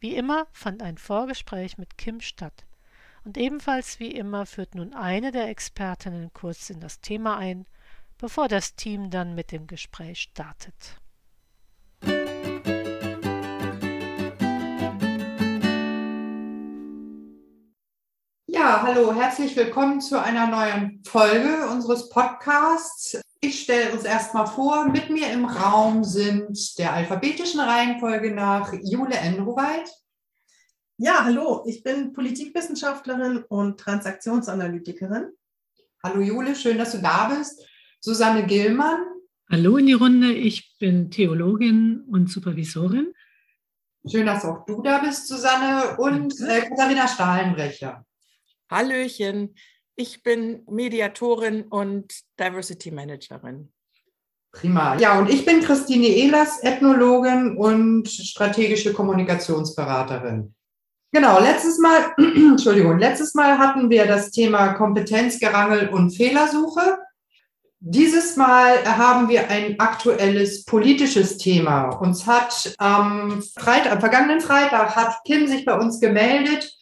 Wie immer fand ein Vorgespräch mit Kim statt. Und ebenfalls wie immer führt nun eine der Expertinnen kurz in das Thema ein, bevor das Team dann mit dem Gespräch startet. Ja, hallo, herzlich willkommen zu einer neuen Folge unseres Podcasts. Ich stelle uns erstmal vor, mit mir im Raum sind der alphabetischen Reihenfolge nach Jule Enroweit. Ja, hallo, ich bin Politikwissenschaftlerin und Transaktionsanalytikerin. Hallo Jule, schön, dass du da bist. Susanne Gillmann. Hallo in die Runde, ich bin Theologin und Supervisorin. Schön, dass auch du da bist, Susanne. Und äh, Katharina Stahlenbrecher. Hallöchen, ich bin Mediatorin und Diversity Managerin. Prima. Ja, und ich bin Christine Ehlers, Ethnologin und strategische Kommunikationsberaterin. Genau, letztes Mal, Entschuldigung, letztes Mal hatten wir das Thema Kompetenzgerangel und Fehlersuche. Dieses Mal haben wir ein aktuelles politisches Thema. Uns hat am Freitag, am vergangenen Freitag hat Kim sich bei uns gemeldet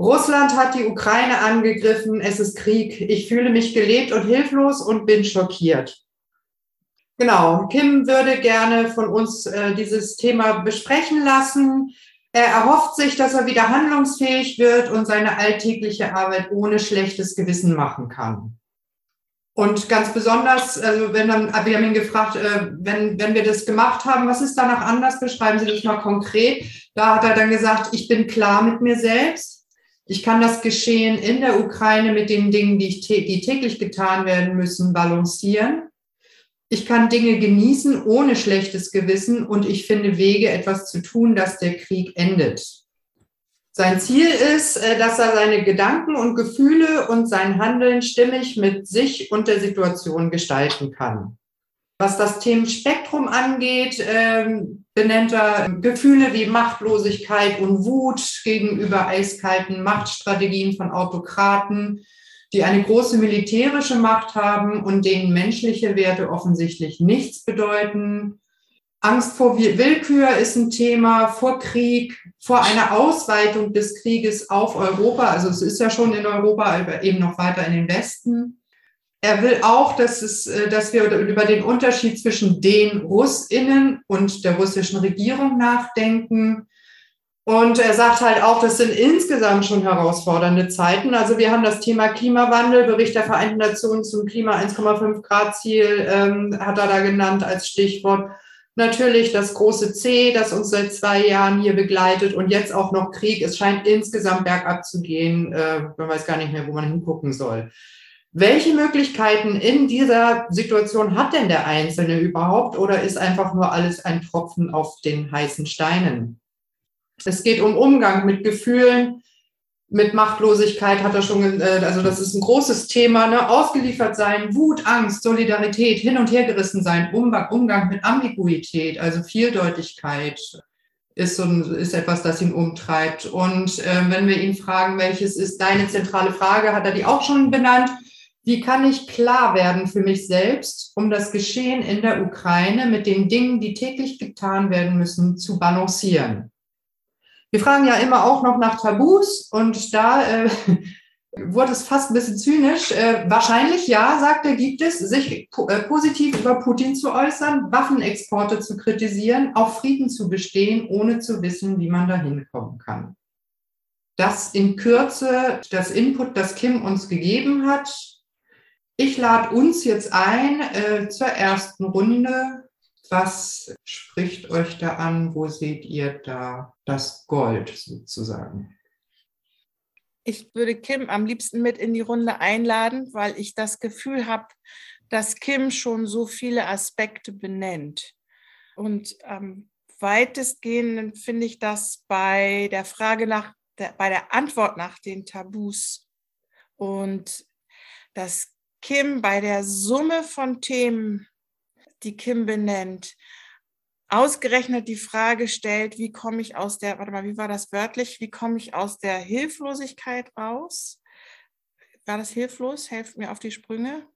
Russland hat die Ukraine angegriffen, es ist Krieg. Ich fühle mich gelebt und hilflos und bin schockiert. Genau, Kim würde gerne von uns äh, dieses Thema besprechen lassen. Er erhofft sich, dass er wieder handlungsfähig wird und seine alltägliche Arbeit ohne schlechtes Gewissen machen kann. Und ganz besonders, also wenn dann, wir haben ihn gefragt, äh, wenn, wenn wir das gemacht haben, was ist danach anders? Beschreiben Sie das mal konkret. Da hat er dann gesagt, ich bin klar mit mir selbst. Ich kann das Geschehen in der Ukraine mit den Dingen, die, ich, die täglich getan werden müssen, balancieren. Ich kann Dinge genießen ohne schlechtes Gewissen und ich finde Wege, etwas zu tun, dass der Krieg endet. Sein Ziel ist, äh, dass er seine Gedanken und Gefühle und sein Handeln stimmig mit sich und der Situation gestalten kann. Was das Themenspektrum angeht, ähm, benennt er Gefühle wie Machtlosigkeit und Wut gegenüber eiskalten Machtstrategien von Autokraten, die eine große militärische Macht haben und denen menschliche Werte offensichtlich nichts bedeuten. Angst vor Willkür ist ein Thema, vor Krieg, vor einer Ausweitung des Krieges auf Europa. Also es ist ja schon in Europa, aber eben noch weiter in den Westen. Er will auch, dass, es, äh, dass wir über den Unterschied zwischen den Russinnen und der russischen Regierung nachdenken. Und er sagt halt auch, das sind insgesamt schon herausfordernde Zeiten. Also wir haben das Thema Klimawandel, Bericht der Vereinten Nationen zum Klima 1,5 Grad Ziel, ähm, hat er da genannt als Stichwort. Natürlich das große C, das uns seit zwei Jahren hier begleitet und jetzt auch noch Krieg. Es scheint insgesamt bergab zu gehen. Äh, man weiß gar nicht mehr, wo man hingucken soll. Welche Möglichkeiten in dieser Situation hat denn der Einzelne überhaupt oder ist einfach nur alles ein Tropfen auf den heißen Steinen? Es geht um Umgang mit Gefühlen, mit Machtlosigkeit hat er schon, äh, also das ist ein großes Thema, ne? ausgeliefert sein, Wut, Angst, Solidarität, hin und her gerissen sein, Umgang mit Ambiguität, also Vieldeutigkeit ist, so ein, ist etwas, das ihn umtreibt. Und äh, wenn wir ihn fragen, welches ist deine zentrale Frage, hat er die auch schon benannt. Wie kann ich klar werden für mich selbst, um das Geschehen in der Ukraine mit den Dingen, die täglich getan werden müssen, zu balancieren? Wir fragen ja immer auch noch nach Tabus und da äh, wurde es fast ein bisschen zynisch. Äh, wahrscheinlich ja, sagt er, gibt es, sich äh, positiv über Putin zu äußern, Waffenexporte zu kritisieren, auf Frieden zu bestehen, ohne zu wissen, wie man da hinkommen kann. Das in Kürze das Input, das Kim uns gegeben hat. Ich lade uns jetzt ein äh, zur ersten Runde. Was spricht euch da an? Wo seht ihr da das Gold sozusagen? Ich würde Kim am liebsten mit in die Runde einladen, weil ich das Gefühl habe, dass Kim schon so viele Aspekte benennt. Und ähm, weitestgehend finde ich das bei der Frage nach, der, bei der Antwort nach den Tabus und dass Kim bei der Summe von Themen, die Kim benennt, ausgerechnet die Frage stellt, wie komme ich aus der, warte mal, wie war das wörtlich, wie komme ich aus der Hilflosigkeit raus? War das hilflos? Helft mir auf die Sprünge.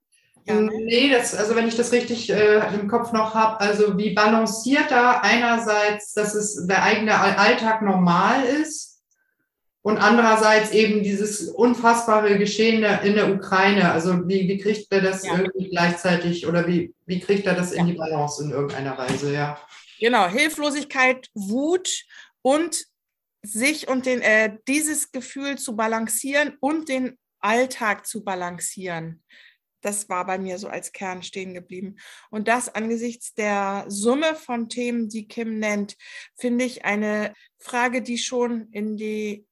Ja, ne? Nee, das, also wenn ich das richtig äh, im Kopf noch habe, also wie balanciert da einerseits, dass es der eigene Alltag normal ist und andererseits eben dieses unfassbare Geschehen in der Ukraine. Also wie, wie kriegt er das ja. irgendwie gleichzeitig oder wie, wie kriegt er das in die Balance in irgendeiner Weise, ja. Genau, Hilflosigkeit, Wut und sich und den, äh, dieses Gefühl zu balancieren und den Alltag zu balancieren. Das war bei mir so als Kern stehen geblieben. Und das angesichts der Summe von Themen, die Kim nennt, finde ich eine Frage, die schon in die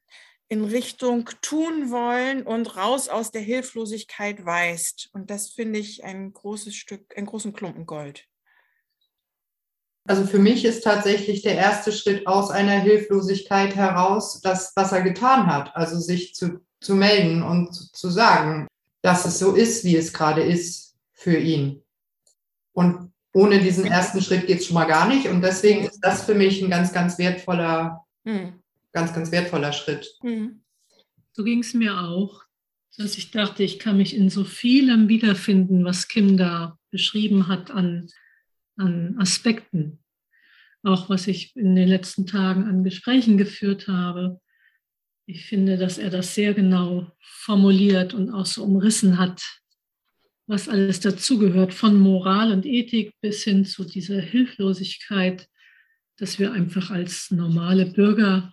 in Richtung tun wollen und raus aus der Hilflosigkeit weist. Und das finde ich ein großes Stück, einen großen Klumpen Gold. Also für mich ist tatsächlich der erste Schritt aus einer Hilflosigkeit heraus das, was er getan hat. Also sich zu, zu melden und zu, sagen, dass es so ist, wie es gerade ist für ihn. Und ohne diesen ersten Schritt geht es schon mal gar nicht. Und deswegen ist das für mich ein ganz, ganz wertvoller, mhm. Ganz, ganz wertvoller Schritt. Mhm. So ging es mir auch, dass ich dachte, ich kann mich in so vielem wiederfinden, was Kim da beschrieben hat an, an Aspekten. Auch was ich in den letzten Tagen an Gesprächen geführt habe. Ich finde, dass er das sehr genau formuliert und auch so umrissen hat, was alles dazugehört, von Moral und Ethik bis hin zu dieser Hilflosigkeit, dass wir einfach als normale Bürger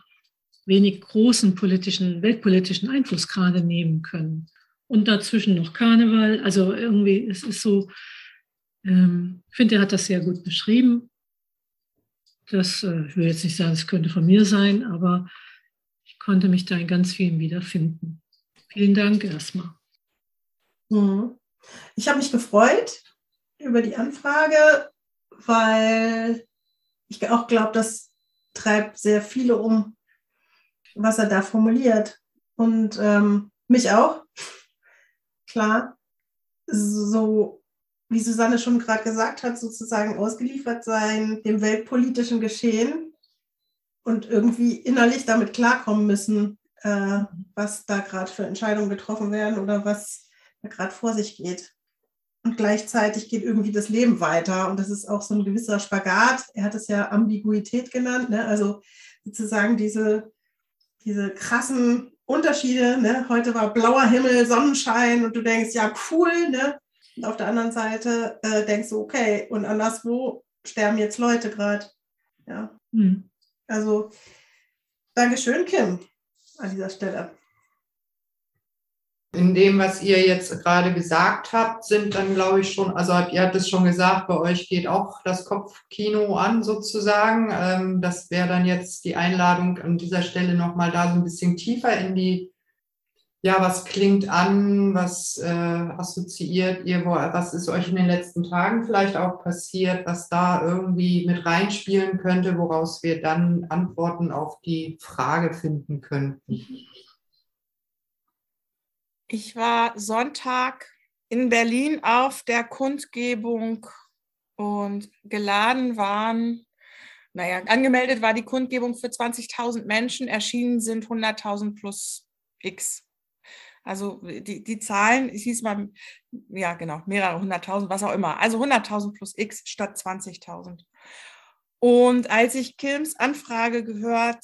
wenig großen politischen, weltpolitischen Einfluss gerade nehmen können. Und dazwischen noch Karneval. Also irgendwie, es ist so, ähm, ich finde, er hat das sehr gut beschrieben. Das, äh, ich will jetzt nicht sagen, es könnte von mir sein, aber konnte mich da in ganz vielen wiederfinden. Vielen Dank erstmal. Mhm. Ich habe mich gefreut über die Anfrage, weil ich auch glaube, das treibt sehr viele um, was er da formuliert. Und ähm, mich auch. Klar, so wie Susanne schon gerade gesagt hat, sozusagen ausgeliefert sein dem weltpolitischen Geschehen und irgendwie innerlich damit klarkommen müssen, äh, was da gerade für Entscheidungen getroffen werden oder was da gerade vor sich geht. Und gleichzeitig geht irgendwie das Leben weiter. Und das ist auch so ein gewisser Spagat. Er hat es ja Ambiguität genannt. Ne? Also sozusagen diese, diese krassen Unterschiede. Ne? Heute war blauer Himmel, Sonnenschein und du denkst, ja, cool. Ne? Und auf der anderen Seite äh, denkst du, okay, und anderswo sterben jetzt Leute gerade. Ja. Hm. Also, Dankeschön, Kim, an dieser Stelle. In dem, was ihr jetzt gerade gesagt habt, sind dann, glaube ich, schon, also ihr habt es schon gesagt, bei euch geht auch das Kopfkino an sozusagen. Ähm, das wäre dann jetzt die Einladung an dieser Stelle nochmal da so ein bisschen tiefer in die ja, was klingt an, was äh, assoziiert ihr, wo, was ist euch in den letzten Tagen vielleicht auch passiert, was da irgendwie mit reinspielen könnte, woraus wir dann Antworten auf die Frage finden könnten? Ich war Sonntag in Berlin auf der Kundgebung und geladen waren, naja, angemeldet war die Kundgebung für 20.000 Menschen, erschienen sind 100.000 plus X. Also die, die Zahlen, es hieß mal, ja genau, mehrere hunderttausend, was auch immer. Also 100.000 plus X statt 20.000. Und als ich Kilms Anfrage gehört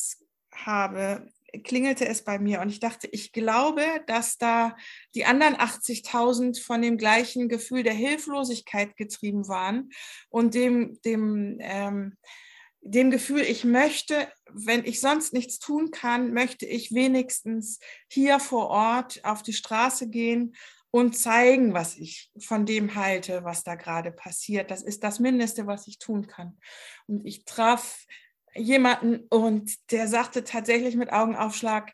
habe, klingelte es bei mir und ich dachte, ich glaube, dass da die anderen 80.000 von dem gleichen Gefühl der Hilflosigkeit getrieben waren und dem, dem ähm, dem Gefühl, ich möchte, wenn ich sonst nichts tun kann, möchte ich wenigstens hier vor Ort auf die Straße gehen und zeigen, was ich von dem halte, was da gerade passiert. Das ist das Mindeste, was ich tun kann. Und ich traf jemanden und der sagte tatsächlich mit Augenaufschlag,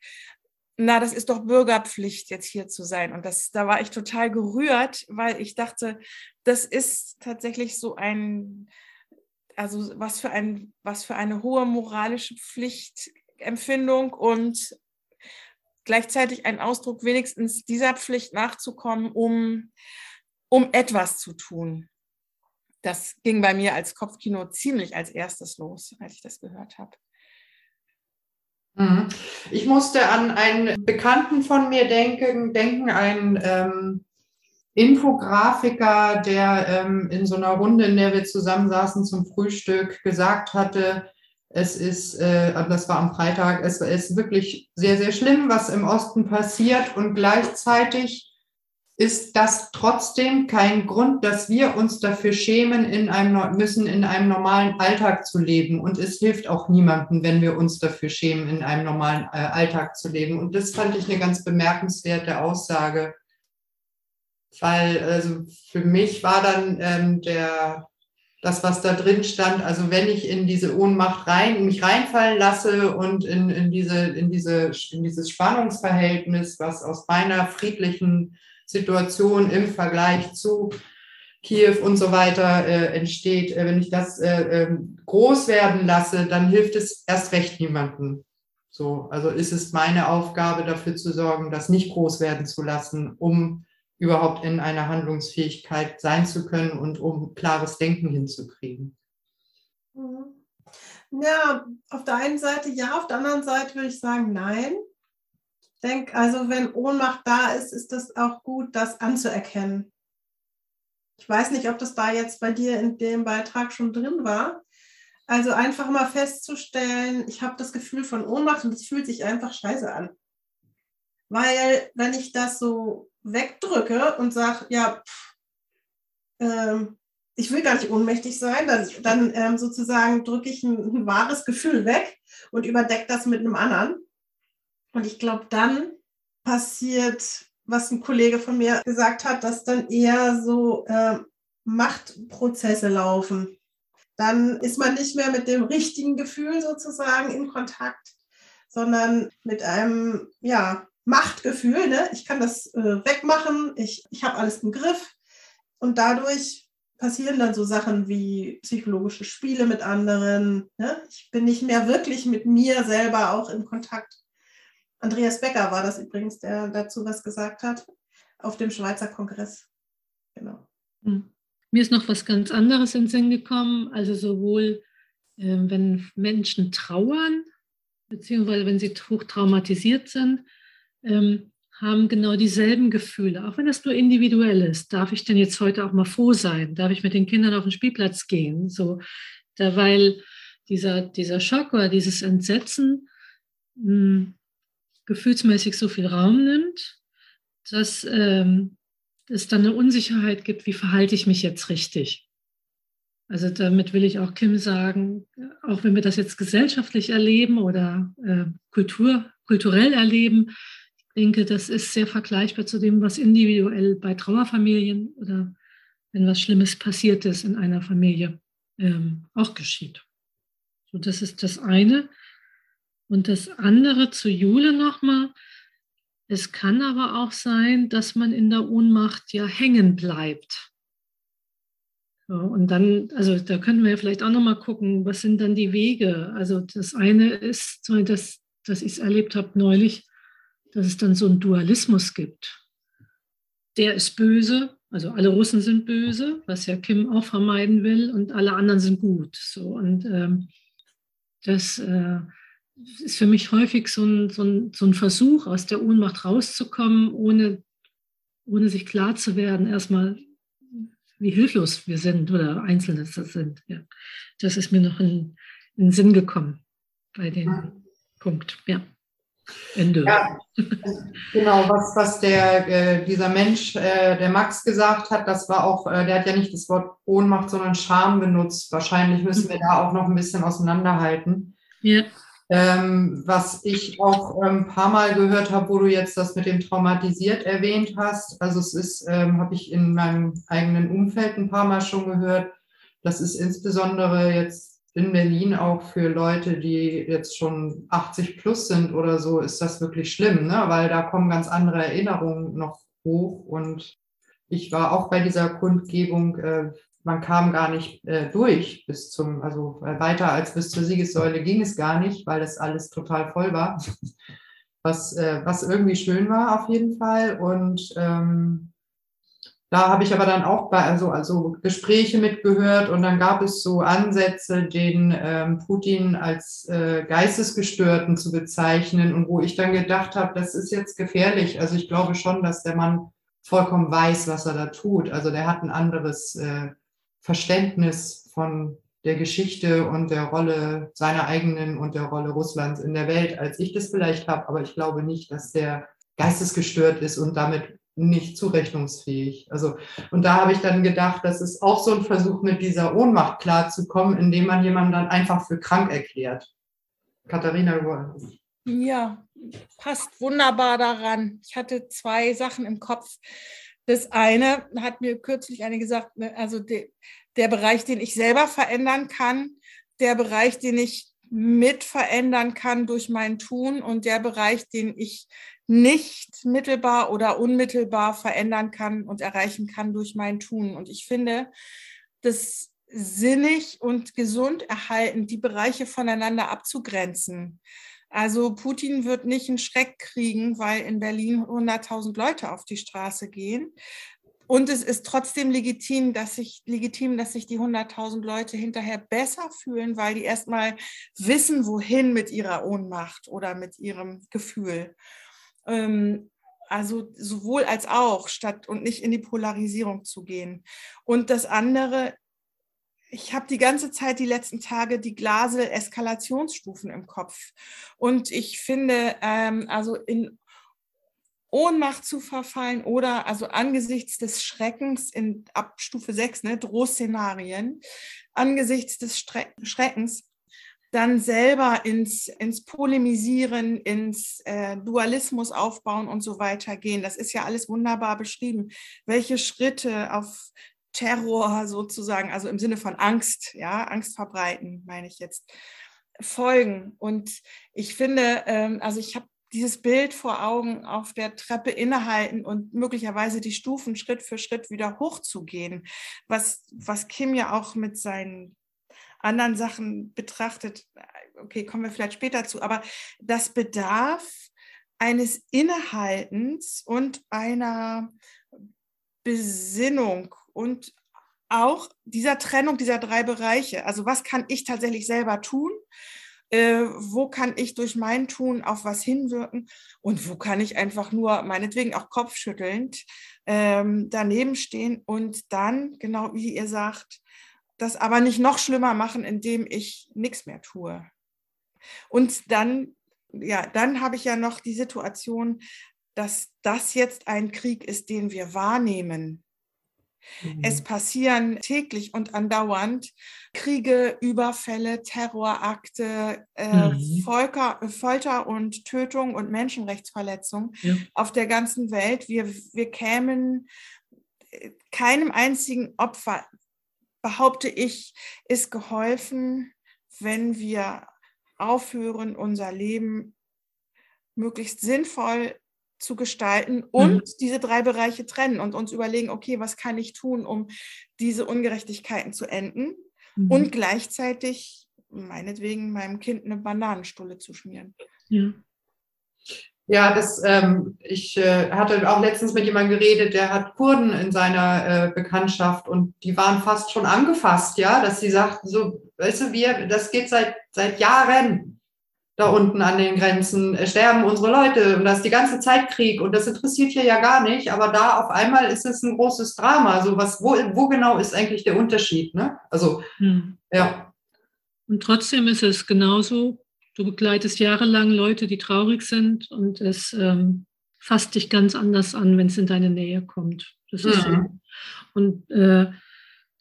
na, das ist doch Bürgerpflicht, jetzt hier zu sein. Und das, da war ich total gerührt, weil ich dachte, das ist tatsächlich so ein, also was für, ein, was für eine hohe moralische Pflichtempfindung und gleichzeitig ein Ausdruck, wenigstens dieser Pflicht nachzukommen, um, um etwas zu tun. Das ging bei mir als Kopfkino ziemlich als erstes los, als ich das gehört habe. Mhm. Ich musste an einen Bekannten von mir denken, denken einen ähm, Infografiker, der ähm, in so einer Runde, in der wir zusammensaßen zum Frühstück, gesagt hatte, es ist, äh, das war am Freitag, es ist wirklich sehr, sehr schlimm, was im Osten passiert und gleichzeitig ist das trotzdem kein Grund, dass wir uns dafür schämen, in einem, müssen in einem normalen Alltag zu leben. Und es hilft auch niemandem, wenn wir uns dafür schämen, in einem normalen äh, Alltag zu leben. Und das fand ich eine ganz bemerkenswerte Aussage. Weil also für mich war dann ähm, der, das, was da drin stand, also wenn ich in diese Ohnmacht rein, mich reinfallen lasse und in, in, diese, in, diese, in dieses Spannungsverhältnis, was aus meiner friedlichen Situation im Vergleich zu Kiew und so weiter äh, entsteht, äh, wenn ich das äh, ähm, groß werden lasse, dann hilft es erst recht niemandem. So, also ist es meine Aufgabe, dafür zu sorgen, das nicht groß werden zu lassen, um überhaupt in einer Handlungsfähigkeit sein zu können und um klares Denken hinzukriegen. Mhm. Ja, auf der einen Seite ja, auf der anderen Seite würde ich sagen, nein denke, also wenn Ohnmacht da ist, ist es auch gut, das anzuerkennen. Ich weiß nicht, ob das da jetzt bei dir in dem Beitrag schon drin war. Also einfach mal festzustellen, ich habe das Gefühl von Ohnmacht und es fühlt sich einfach scheiße an. Weil wenn ich das so wegdrücke und sage, ja, pff, ähm, ich will gar nicht ohnmächtig sein, dann, dann ähm, sozusagen drücke ich ein, ein wahres Gefühl weg und überdecke das mit einem anderen. Und ich glaube, dann passiert, was ein Kollege von mir gesagt hat, dass dann eher so äh, Machtprozesse laufen. Dann ist man nicht mehr mit dem richtigen Gefühl sozusagen in Kontakt, sondern mit einem ja, Machtgefühl. Ne? Ich kann das äh, wegmachen, ich, ich habe alles im Griff. Und dadurch passieren dann so Sachen wie psychologische Spiele mit anderen. Ne? Ich bin nicht mehr wirklich mit mir selber auch in Kontakt. Andreas Becker war das übrigens, der dazu was gesagt hat, auf dem Schweizer Kongress. Genau. Hm. Mir ist noch was ganz anderes in den Sinn gekommen. Also sowohl, äh, wenn Menschen trauern, beziehungsweise wenn sie hoch traumatisiert sind, ähm, haben genau dieselben Gefühle, auch wenn das nur individuell ist. Darf ich denn jetzt heute auch mal froh sein? Darf ich mit den Kindern auf den Spielplatz gehen? So, da, weil dieser, dieser Schock oder dieses Entsetzen mh, hm, gefühlsmäßig so viel Raum nimmt, dass ähm, es dann eine Unsicherheit gibt, wie verhalte ich mich jetzt richtig. Also damit will ich auch Kim sagen, auch wenn wir das jetzt gesellschaftlich erleben oder äh, Kultur, kulturell erleben, ich denke, das ist sehr vergleichbar zu dem, was individuell bei Trauerfamilien oder wenn was Schlimmes passiert ist in einer Familie ähm, auch geschieht. So, das ist das eine. Und das andere zu Jule nochmal. Es kann aber auch sein, dass man in der Ohnmacht ja hängen bleibt. So, und dann, also da könnten wir ja vielleicht auch nochmal gucken, was sind dann die Wege? Also das eine ist, dass, dass ich es erlebt habe neulich, dass es dann so einen Dualismus gibt. Der ist böse, also alle Russen sind böse, was ja Kim auch vermeiden will, und alle anderen sind gut. So, und ähm, das äh, ist für mich häufig so ein, so, ein, so ein Versuch, aus der Ohnmacht rauszukommen, ohne, ohne sich klar zu werden, erstmal, wie hilflos wir sind oder Einzelne das sind. Ja. Das ist mir noch in, in den Sinn gekommen bei dem ja. Punkt. Ja. Ende. Ja, genau, was, was der, äh, dieser Mensch, äh, der Max gesagt hat, das war auch, äh, der hat ja nicht das Wort Ohnmacht, sondern Scham benutzt. Wahrscheinlich müssen wir da auch noch ein bisschen auseinanderhalten. Ja. Ähm, was ich auch ein ähm, paar Mal gehört habe, wo du jetzt das mit dem traumatisiert erwähnt hast. Also es ist, ähm, habe ich in meinem eigenen Umfeld ein paar Mal schon gehört. Das ist insbesondere jetzt in Berlin auch für Leute, die jetzt schon 80 plus sind oder so, ist das wirklich schlimm, ne? weil da kommen ganz andere Erinnerungen noch hoch. Und ich war auch bei dieser Kundgebung, äh, man kam gar nicht äh, durch bis zum, also äh, weiter als bis zur Siegessäule ging es gar nicht, weil das alles total voll war. Was, äh, was irgendwie schön war auf jeden Fall. Und ähm, da habe ich aber dann auch bei, also, also Gespräche mitgehört und dann gab es so Ansätze, den ähm, Putin als äh, Geistesgestörten zu bezeichnen und wo ich dann gedacht habe, das ist jetzt gefährlich. Also ich glaube schon, dass der Mann vollkommen weiß, was er da tut. Also der hat ein anderes äh, Verständnis von der Geschichte und der Rolle seiner eigenen und der Rolle Russlands in der Welt, als ich das vielleicht habe. Aber ich glaube nicht, dass der geistesgestört ist und damit nicht zurechnungsfähig. Also, und da habe ich dann gedacht, das ist auch so ein Versuch, mit dieser Ohnmacht klarzukommen, indem man jemanden dann einfach für krank erklärt. Katharina, du Ja, passt wunderbar daran. Ich hatte zwei Sachen im Kopf. Das eine hat mir kürzlich eine gesagt, ne, also de, der Bereich, den ich selber verändern kann, der Bereich, den ich mit verändern kann durch mein Tun und der Bereich, den ich nicht mittelbar oder unmittelbar verändern kann und erreichen kann durch mein Tun. Und ich finde, das sinnig und gesund erhalten, die Bereiche voneinander abzugrenzen. Also Putin wird nicht einen Schreck kriegen, weil in Berlin 100.000 Leute auf die Straße gehen. Und es ist trotzdem legitim, dass sich, legitim, dass sich die 100.000 Leute hinterher besser fühlen, weil die erstmal wissen, wohin mit ihrer Ohnmacht oder mit ihrem Gefühl. Ähm, also sowohl als auch, statt und nicht in die Polarisierung zu gehen. Und das andere, ich habe die ganze Zeit die letzten Tage die Glasel-Eskalationsstufen im Kopf. Und ich finde, ähm, also in Ohnmacht zu verfallen oder also angesichts des Schreckens in ab Stufe 6, ne, Drohszenarien, angesichts des Schreckens dann selber ins, ins Polemisieren, ins äh, Dualismus aufbauen und so weiter gehen. Das ist ja alles wunderbar beschrieben. Welche Schritte auf Terror sozusagen, also im Sinne von Angst, ja, Angst verbreiten, meine ich jetzt, folgen. Und ich finde, ähm, also ich habe dieses Bild vor Augen auf der Treppe innehalten und möglicherweise die Stufen Schritt für Schritt wieder hochzugehen, was, was Kim ja auch mit seinen anderen Sachen betrachtet. Okay, kommen wir vielleicht später zu, aber das bedarf eines Innehaltens und einer Besinnung und auch dieser Trennung dieser drei Bereiche. Also was kann ich tatsächlich selber tun? äh, wo kann ich durch mein Tun auf was hinwirken und wo kann ich einfach nur, meinetwegen auch kopfschüttelnd, ähm, daneben stehen und dann, genau wie ihr sagt, das aber nicht noch schlimmer machen, indem ich nichts mehr tue. Und dann, ja, dann habe ich ja noch die Situation, dass das jetzt ein Krieg ist, den wir wahrnehmen. Mhm. Es passieren täglich und andauernd Kriege, Überfälle, Terrorakte, äh, mhm. Volker, Folter und Tötung und Menschenrechtsverletzung ja. auf der ganzen Welt. Wir, wir kämen äh, keinem einzigen Opfer, behaupte ich, ist geholfen, wenn wir aufhören, unser Leben möglichst sinnvoll zu gestalten und mhm. diese drei Bereiche trennen und uns überlegen, okay, was kann ich tun, um diese Ungerechtigkeiten zu enden mhm. und gleichzeitig meinetwegen meinem Kind eine Bananenstulle zu schmieren. Ja. Ja, das, ähm, ich äh, hatte auch letztens mit jemandem geredet, der hat Kurden in seiner äh, Bekanntschaft und die waren fast schon angefasst, ja, dass sie sagten, so, weißt du, wir, das geht seit, seit Jahren da unten an den Grenzen äh, sterben unsere Leute und das ist die ganze Zeit Krieg und das interessiert hier ja gar nicht, aber da auf einmal ist es ein großes Drama. Also was, wo, wo genau ist eigentlich der Unterschied? Ne? Also, hm. ja. Und trotzdem ist es genauso, du begleitest jahrelang Leute, die traurig sind und es ähm, fasst dich ganz anders an, wenn es in deine Nähe kommt. Das ist mhm. so. Und äh,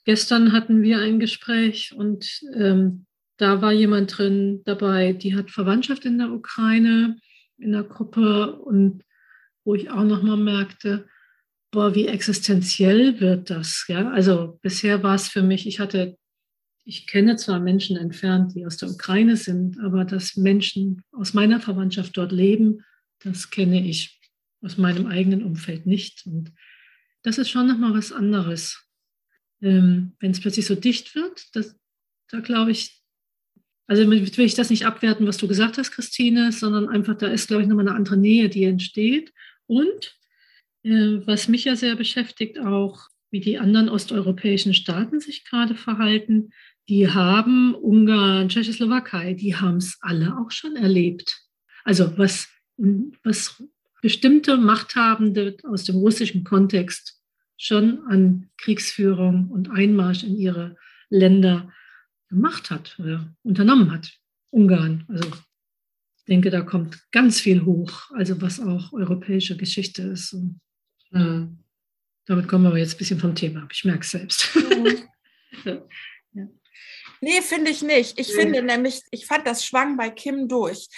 gestern hatten wir ein Gespräch und ähm, da war jemand drin dabei, die hat Verwandtschaft in der Ukraine, in der Gruppe und wo ich auch nochmal merkte, boah, wie existenziell wird das. Ja? Also bisher war es für mich, ich hatte, ich kenne zwar Menschen entfernt, die aus der Ukraine sind, aber dass Menschen aus meiner Verwandtschaft dort leben, das kenne ich aus meinem eigenen Umfeld nicht. Und das ist schon nochmal was anderes. ähm, wenn es plötzlich so dicht wird, das, da glaube ich, also will ich das nicht abwerten, was du gesagt hast, Christine, sondern einfach, da ist, glaube ich, nochmal eine andere Nähe, die entsteht. Und äh, was mich ja sehr beschäftigt, auch wie die anderen osteuropäischen Staaten sich gerade verhalten, die haben Ungarn, Tschechoslowakei, die haben es alle auch schon erlebt. Also was, was bestimmte Machthabende aus dem russischen Kontext schon an Kriegsführung und Einmarsch in ihre Länder gemacht hat oder unternommen hat. Ungarn. Also ich denke, da kommt ganz viel hoch, also was auch europäische Geschichte ist. Und, mhm. Damit kommen wir aber jetzt ein bisschen vom Thema ab. Ich merke es selbst. Mhm. ja. Nee, finde ich nicht. Ich mhm. finde nämlich, ich fand das schwang bei Kim durch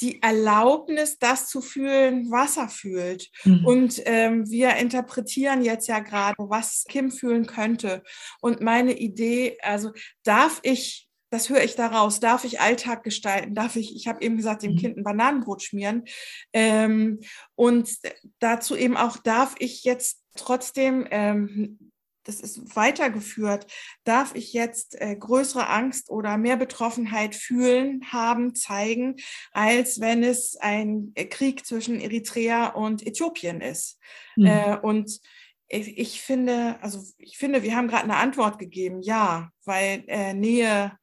die Erlaubnis, das zu fühlen, was er fühlt. Mhm. Und ähm, wir interpretieren jetzt ja gerade, was Kim fühlen könnte. Und meine Idee, also darf ich, das höre ich daraus, darf ich Alltag gestalten, darf ich, ich habe eben gesagt, dem mhm. Kind ein Bananenbrot schmieren. Ähm, und dazu eben auch, darf ich jetzt trotzdem ähm, das ist weitergeführt, darf ich jetzt äh, größere Angst oder mehr Betroffenheit fühlen, haben, zeigen, als wenn es ein äh, Krieg zwischen Eritrea und Äthiopien ist. Mhm. Äh, und ich, ich, finde, also ich finde, wir haben gerade eine Antwort gegeben, ja, weil äh, Nähe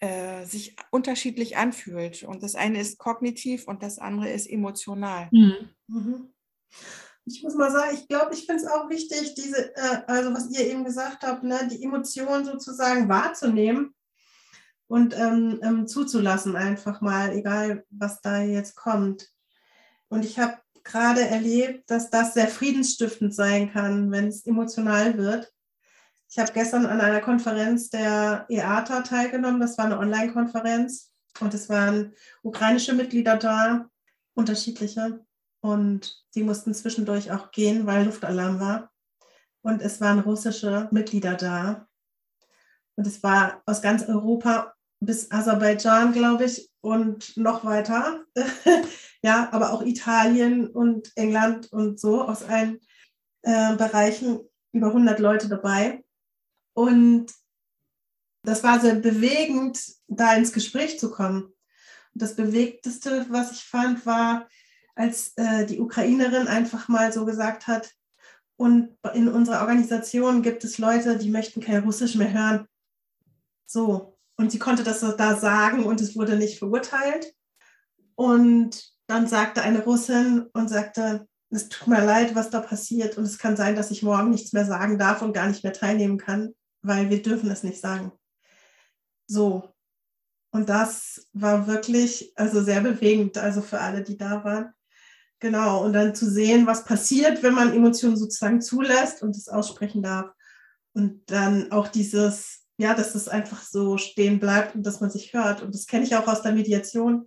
äh, sich unterschiedlich anfühlt. Und das eine ist kognitiv und das andere ist emotional. Mhm. Mhm ich muss mal sagen, ich glaube, ich finde es auch wichtig, diese, äh, also was ihr eben gesagt habt, ne, die Emotionen sozusagen wahrzunehmen und ähm, ähm, zuzulassen, einfach mal, egal was da jetzt kommt. Und ich habe gerade erlebt, dass das sehr friedensstiftend sein kann, wenn es emotional wird. Ich habe gestern an einer Konferenz der EATA teilgenommen. Das war eine Online-Konferenz und es waren ukrainische Mitglieder da, unterschiedliche. Und die mussten zwischendurch auch gehen, weil Luftalarm war. Und es waren russische Mitglieder da. Und es war aus ganz Europa bis Aserbaidschan, glaube ich, und noch weiter. ja, aber auch Italien und England und so aus allen äh, Bereichen über 100 Leute dabei. Und das war sehr bewegend, da ins Gespräch zu kommen. Und das Bewegteste, was ich fand, war, als äh, die Ukrainerin einfach mal so gesagt hat, und in unserer Organisation gibt es Leute, die möchten kein Russisch mehr hören. So. Und sie konnte das da sagen und es wurde nicht verurteilt. Und dann sagte eine Russin und sagte, es tut mir leid, was da passiert. Und es kann sein, dass ich morgen nichts mehr sagen darf und gar nicht mehr teilnehmen kann, weil wir dürfen es nicht sagen. So. Und das war wirklich also sehr bewegend, also für alle, die da waren. Genau, und dann zu sehen, was passiert, wenn man Emotionen sozusagen zulässt und es aussprechen darf. Und dann auch dieses, ja, dass es einfach so stehen bleibt und dass man sich hört. Und das kenne ich auch aus der Mediation,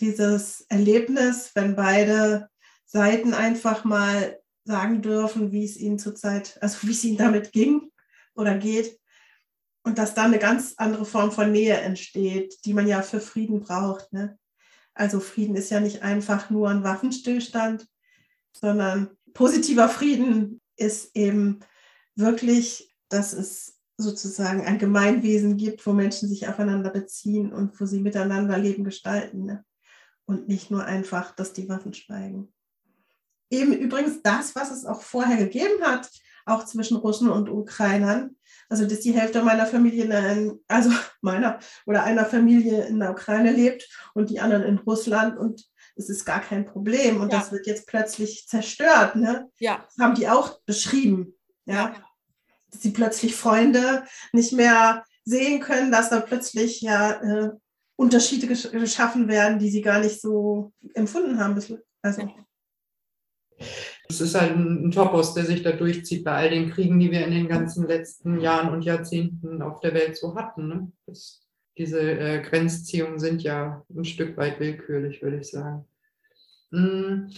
dieses Erlebnis, wenn beide Seiten einfach mal sagen dürfen, wie es ihnen zurzeit, also wie es ihnen damit ging oder geht. Und dass dann eine ganz andere Form von Nähe entsteht, die man ja für Frieden braucht. Ne? Also Frieden ist ja nicht einfach nur ein Waffenstillstand, sondern positiver Frieden ist eben wirklich, dass es sozusagen ein Gemeinwesen gibt, wo Menschen sich aufeinander beziehen und wo sie miteinander Leben gestalten. Ne? Und nicht nur einfach, dass die Waffen schweigen. Eben übrigens das, was es auch vorher gegeben hat, auch zwischen Russen und Ukrainern, also dass die Hälfte meiner Familie, in, also meiner oder einer Familie in der Ukraine lebt und die anderen in Russland und es ist gar kein Problem und ja. das wird jetzt plötzlich zerstört. Ne? Ja. Das haben die auch beschrieben. Ja? ja. Dass sie plötzlich Freunde nicht mehr sehen können, dass da plötzlich ja äh, Unterschiede geschaffen werden, die sie gar nicht so empfunden haben. Also. Es ist halt ein, Topos, der sich da durchzieht bei all den Kriegen, die wir in den ganzen letzten Jahren und Jahrzehnten auf der Welt so hatten. Ne? Das, diese äh, Grenzziehungen sind ja ein Stück weit willkürlich, würde ich sagen. Hm.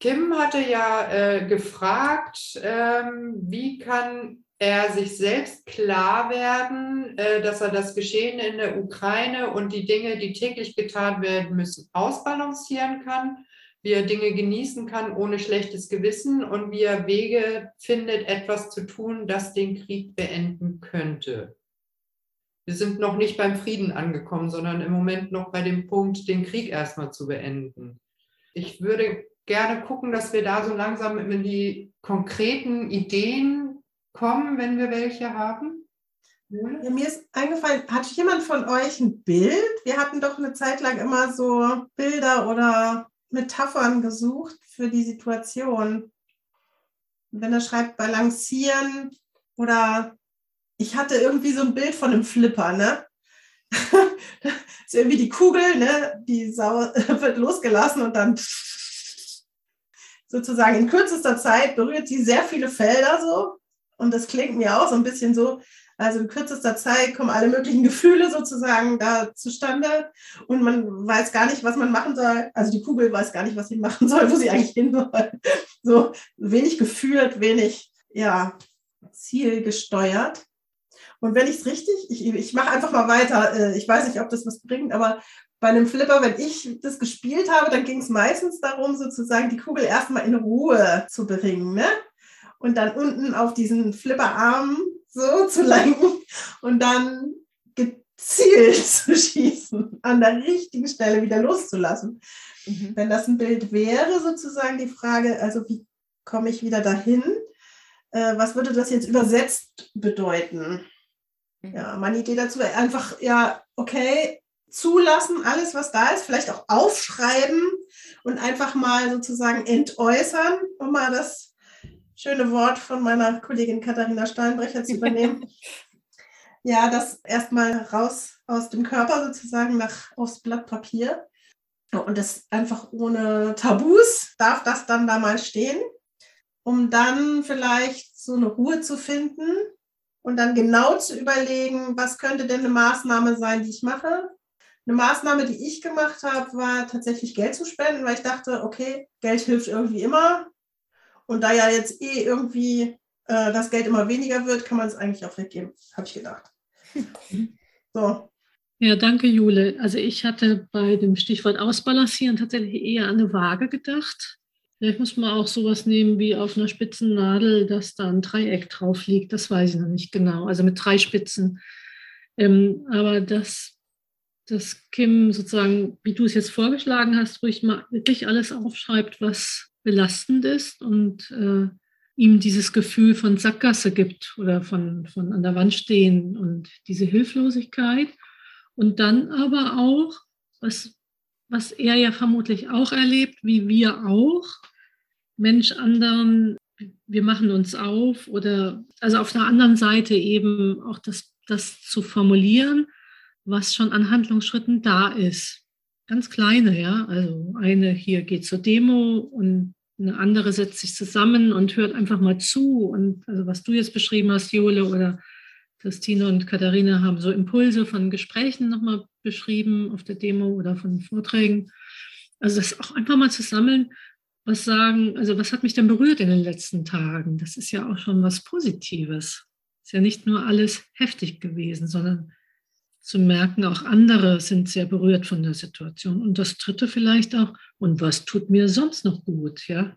Kim hatte ja äh, gefragt, ähm, wie kann er sich selbst klar werden, äh, dass er das Geschehen in der Ukraine und die Dinge, die täglich getan werden müssen, ausbalancieren kann wie er Dinge genießen kann ohne schlechtes Gewissen und wie er Wege findet, etwas zu tun, das den Krieg beenden könnte. Wir sind noch nicht beim Frieden angekommen, sondern im Moment noch bei dem Punkt, den Krieg erstmal zu beenden. Ich würde gerne gucken, dass wir da so langsam in die konkreten Ideen kommen, wenn wir welche haben. Ja, mir ist eingefallen, hat jemand von euch ein Bild? Wir hatten doch eine Zeit lang immer so Bilder oder Metaphern gesucht für die Situation. wenn er schreibt, balancieren oder ich hatte irgendwie so ein Bild von einem Flipper, ne? das ist irgendwie die Kugel, ne? Die Sau wird losgelassen und dann sozusagen in kürzester Zeit berührt sie sehr viele Felder so. Und das klingt mir auch so ein bisschen so, also in kürzester Zeit kommen alle möglichen Gefühle sozusagen da zustande und man weiß gar nicht, was man machen soll. Also die Kugel weiß gar nicht, was sie machen soll, wo sie eigentlich hin soll. So wenig geführt, wenig, ja, zielgesteuert. Und wenn ich es richtig, ich, ich mache einfach mal weiter, äh, ich weiß nicht, ob das was bringt, aber bei einem Flipper, wenn ich das gespielt habe, dann ging es meistens darum, sozusagen die Kugel erstmal in Ruhe zu bringen. Ne? Und dann unten auf diesen Flipperarm so zu lenken und dann gezielt zu schießen, an der richtigen Stelle wieder loszulassen. Mhm. Wenn das ein Bild wäre, sozusagen die Frage, also wie komme ich wieder dahin? Äh, was würde das jetzt übersetzt bedeuten? Mhm. Ja, meine Idee dazu wäre einfach, ja, okay, zulassen, alles, was da ist, vielleicht auch aufschreiben und einfach mal sozusagen entäußern, um mal das schöne Wort von meiner Kollegin Katharina Steinbrecher zu übernehmen. ja, das erstmal raus aus dem Körper sozusagen nach aufs Blatt Papier. Und das einfach ohne Tabus darf das dann da mal stehen, um dann vielleicht so eine Ruhe zu finden und dann genau zu überlegen, was könnte denn eine Maßnahme sein, die ich mache. Eine Maßnahme, die ich gemacht habe, war tatsächlich Geld zu spenden, weil ich dachte, okay, Geld hilft irgendwie immer. Und da ja jetzt eh irgendwie äh, das Geld immer weniger wird, kann man es eigentlich auch weggeben, habe ich gedacht. so. Ja, danke, Jule. Also ich hatte bei dem Stichwort Ausbalancieren tatsächlich eher an eine Waage gedacht. Vielleicht muss man auch sowas nehmen wie auf einer spitzen Nadel, dass da ein Dreieck drauf liegt. Das weiß ich noch nicht genau. Also mit drei Spitzen. Ähm, aber dass, dass Kim sozusagen, wie du es jetzt vorgeschlagen hast, ruhig mal wirklich alles aufschreibt, was belastend ist und äh, ihm dieses Gefühl von Sackgasse gibt oder von, von an der Wand stehen und diese Hilflosigkeit. Und dann aber auch, was, was er ja vermutlich auch erlebt, wie wir auch, Mensch anderen, wir machen uns auf oder also auf der anderen Seite eben auch das, das zu formulieren, was schon an Handlungsschritten da ist ganz kleine, ja. Also eine hier geht zur Demo und eine andere setzt sich zusammen und hört einfach mal zu. Und also was du jetzt beschrieben hast, Jule oder Christine und Katharina haben so Impulse von Gesprächen nochmal beschrieben auf der Demo oder von Vorträgen. Also das auch einfach mal zu sammeln, was sagen, also was hat mich denn berührt in den letzten Tagen? Das ist ja auch schon was Positives. Ist ja nicht nur alles heftig gewesen, sondern zu merken, auch andere sind sehr berührt von der Situation. Und das dritte vielleicht auch, und was tut mir sonst noch gut, ja?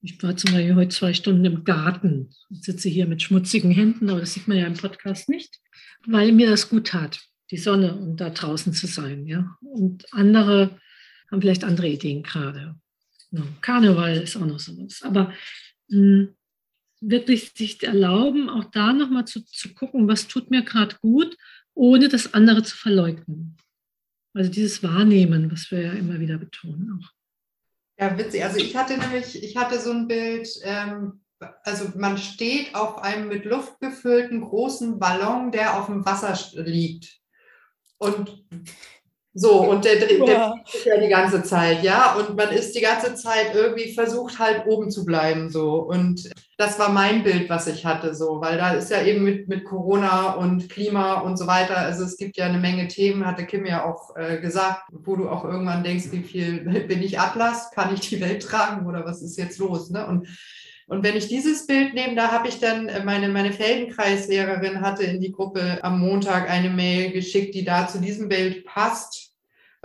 Ich war zum Beispiel heute zwei Stunden im Garten und sitze hier mit schmutzigen Händen, aber das sieht man ja im Podcast nicht, weil mir das gut tat, die Sonne und da draußen zu sein, ja. Und andere haben vielleicht andere Ideen gerade. Karneval ist auch noch sowas. Aber mh, hm, wirklich sich erlauben, auch da nochmal zu, zu gucken, was tut mir gerade gut ohne das andere zu verleugnen. Also dieses Wahrnehmen, was wir ja immer wieder betonen auch. Ja, witzig. Also ich hatte nämlich, ich hatte so ein Bild, ähm, also man steht auf einem mit Luft gefüllten großen Ballon, der auf dem Wasser liegt. Und so, und der, der, der ist ja die ganze Zeit, ja. Und man ist die ganze Zeit irgendwie versucht, halt oben zu bleiben, so. Und das war mein Bild, was ich hatte, so, weil da ist ja eben mit, mit Corona und Klima und so weiter, also es gibt ja eine Menge Themen, hatte Kim ja auch äh, gesagt, wo du auch irgendwann denkst, wie viel bin ich Atlas, kann ich die Welt tragen oder was ist jetzt los, ne? Und und wenn ich dieses Bild nehme, da habe ich dann, äh, meine, meine Feldenkreislehrerin hatte in die Gruppe am Montag eine Mail geschickt, die da zu diesem Bild passt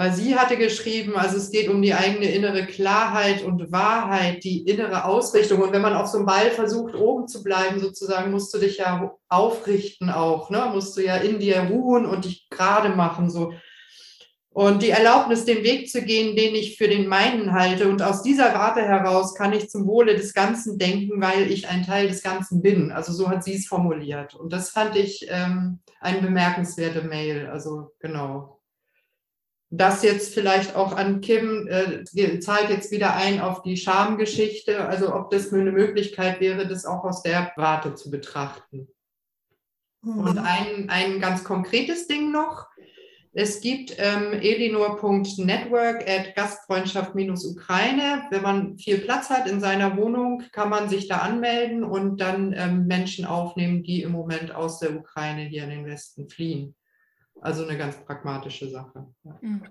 weil sie hatte geschrieben, also es geht um die eigene innere Klarheit und Wahrheit, die innere Ausrichtung. Und wenn man auf so einem Ball versucht, oben zu bleiben, sozusagen, musst du dich ja aufrichten auch, ne? musst du ja in dir ruhen und dich gerade machen. So. Und die Erlaubnis, den Weg zu gehen, den ich für den meinen halte. Und aus dieser Warte heraus kann ich zum Wohle des Ganzen denken, weil ich ein Teil des Ganzen bin. Also so hat sie es formuliert. Und das fand ich ähm, eine bemerkenswerte Mail. Also genau. Das jetzt vielleicht auch an Kim, äh, zahlt jetzt wieder ein auf die Schamgeschichte. Also ob das eine Möglichkeit wäre, das auch aus der Warte zu betrachten. Mhm. Und ein, ein ganz konkretes Ding noch es gibt ähm, elinor.network at Gastfreundschaft-Ukraine. Wenn man viel Platz hat in seiner Wohnung, kann man sich da anmelden und dann ähm, Menschen aufnehmen, die im Moment aus der Ukraine hier in den Westen fliehen. Also eine ganz pragmatische Sache. Ja. Mhm.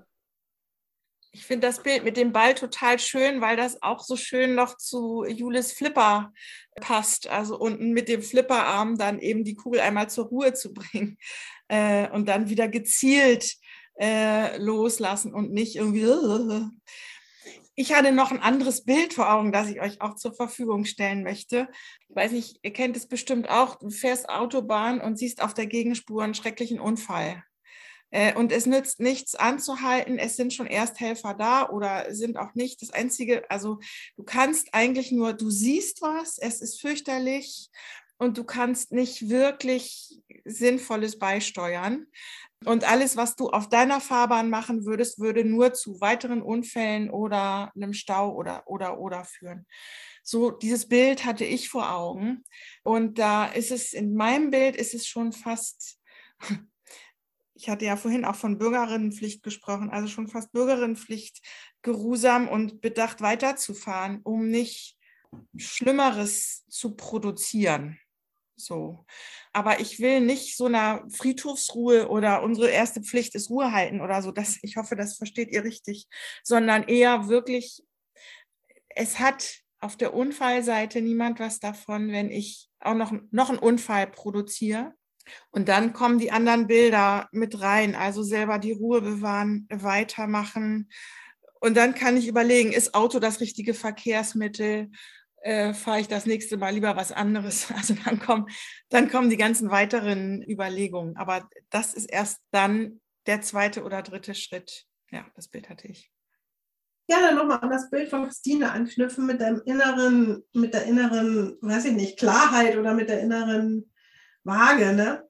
Ich finde das Bild mit dem Ball total schön, weil das auch so schön noch zu Julis Flipper passt. Also unten mit dem Flipperarm dann eben die Kugel einmal zur Ruhe zu bringen äh, und dann wieder gezielt äh, loslassen und nicht irgendwie. Ich hatte noch ein anderes Bild vor Augen, das ich euch auch zur Verfügung stellen möchte. Ich weiß nicht, ihr kennt es bestimmt auch. Du fährst Autobahn und siehst auf der Gegenspur einen schrecklichen Unfall. Äh, und es nützt nichts anzuhalten, es sind schon Ersthelfer da oder sind auch nicht. Das Einzige, also du kannst eigentlich nur, du siehst was, es ist fürchterlich und du kannst nicht wirklich Sinnvolles beisteuern. Und alles, was du auf deiner Fahrbahn machen würdest, würde nur zu weiteren Unfällen oder einem Stau oder, oder, oder führen. So, dieses Bild hatte ich vor Augen. Und da ist es, in meinem Bild ist es schon fast ich hatte ja vorhin auch von Bürgerinnenpflicht gesprochen, also schon fast Bürgerinnenpflicht, geruhsam und bedacht weiterzufahren, um nicht Schlimmeres zu produzieren. So. Aber ich will nicht so einer Friedhofsruhe oder unsere erste Pflicht ist Ruhe halten oder so. Das, ich hoffe, das versteht ihr richtig, sondern eher wirklich, es hat auf der Unfallseite niemand was davon, wenn ich auch noch, noch einen Unfall produziere und dann kommen die anderen Bilder mit rein, also selber die Ruhe bewahren, weitermachen. Und dann kann ich überlegen, ist Auto das richtige Verkehrsmittel? Äh, Fahre ich das nächste Mal lieber was anderes? Also dann kommen, dann kommen die ganzen weiteren Überlegungen. Aber das ist erst dann der zweite oder dritte Schritt. Ja, das Bild hatte ich gerne nochmal an das Bild von Christine anknüpfen mit dem inneren, mit der inneren, weiß ich nicht, Klarheit oder mit der inneren Waage, ne?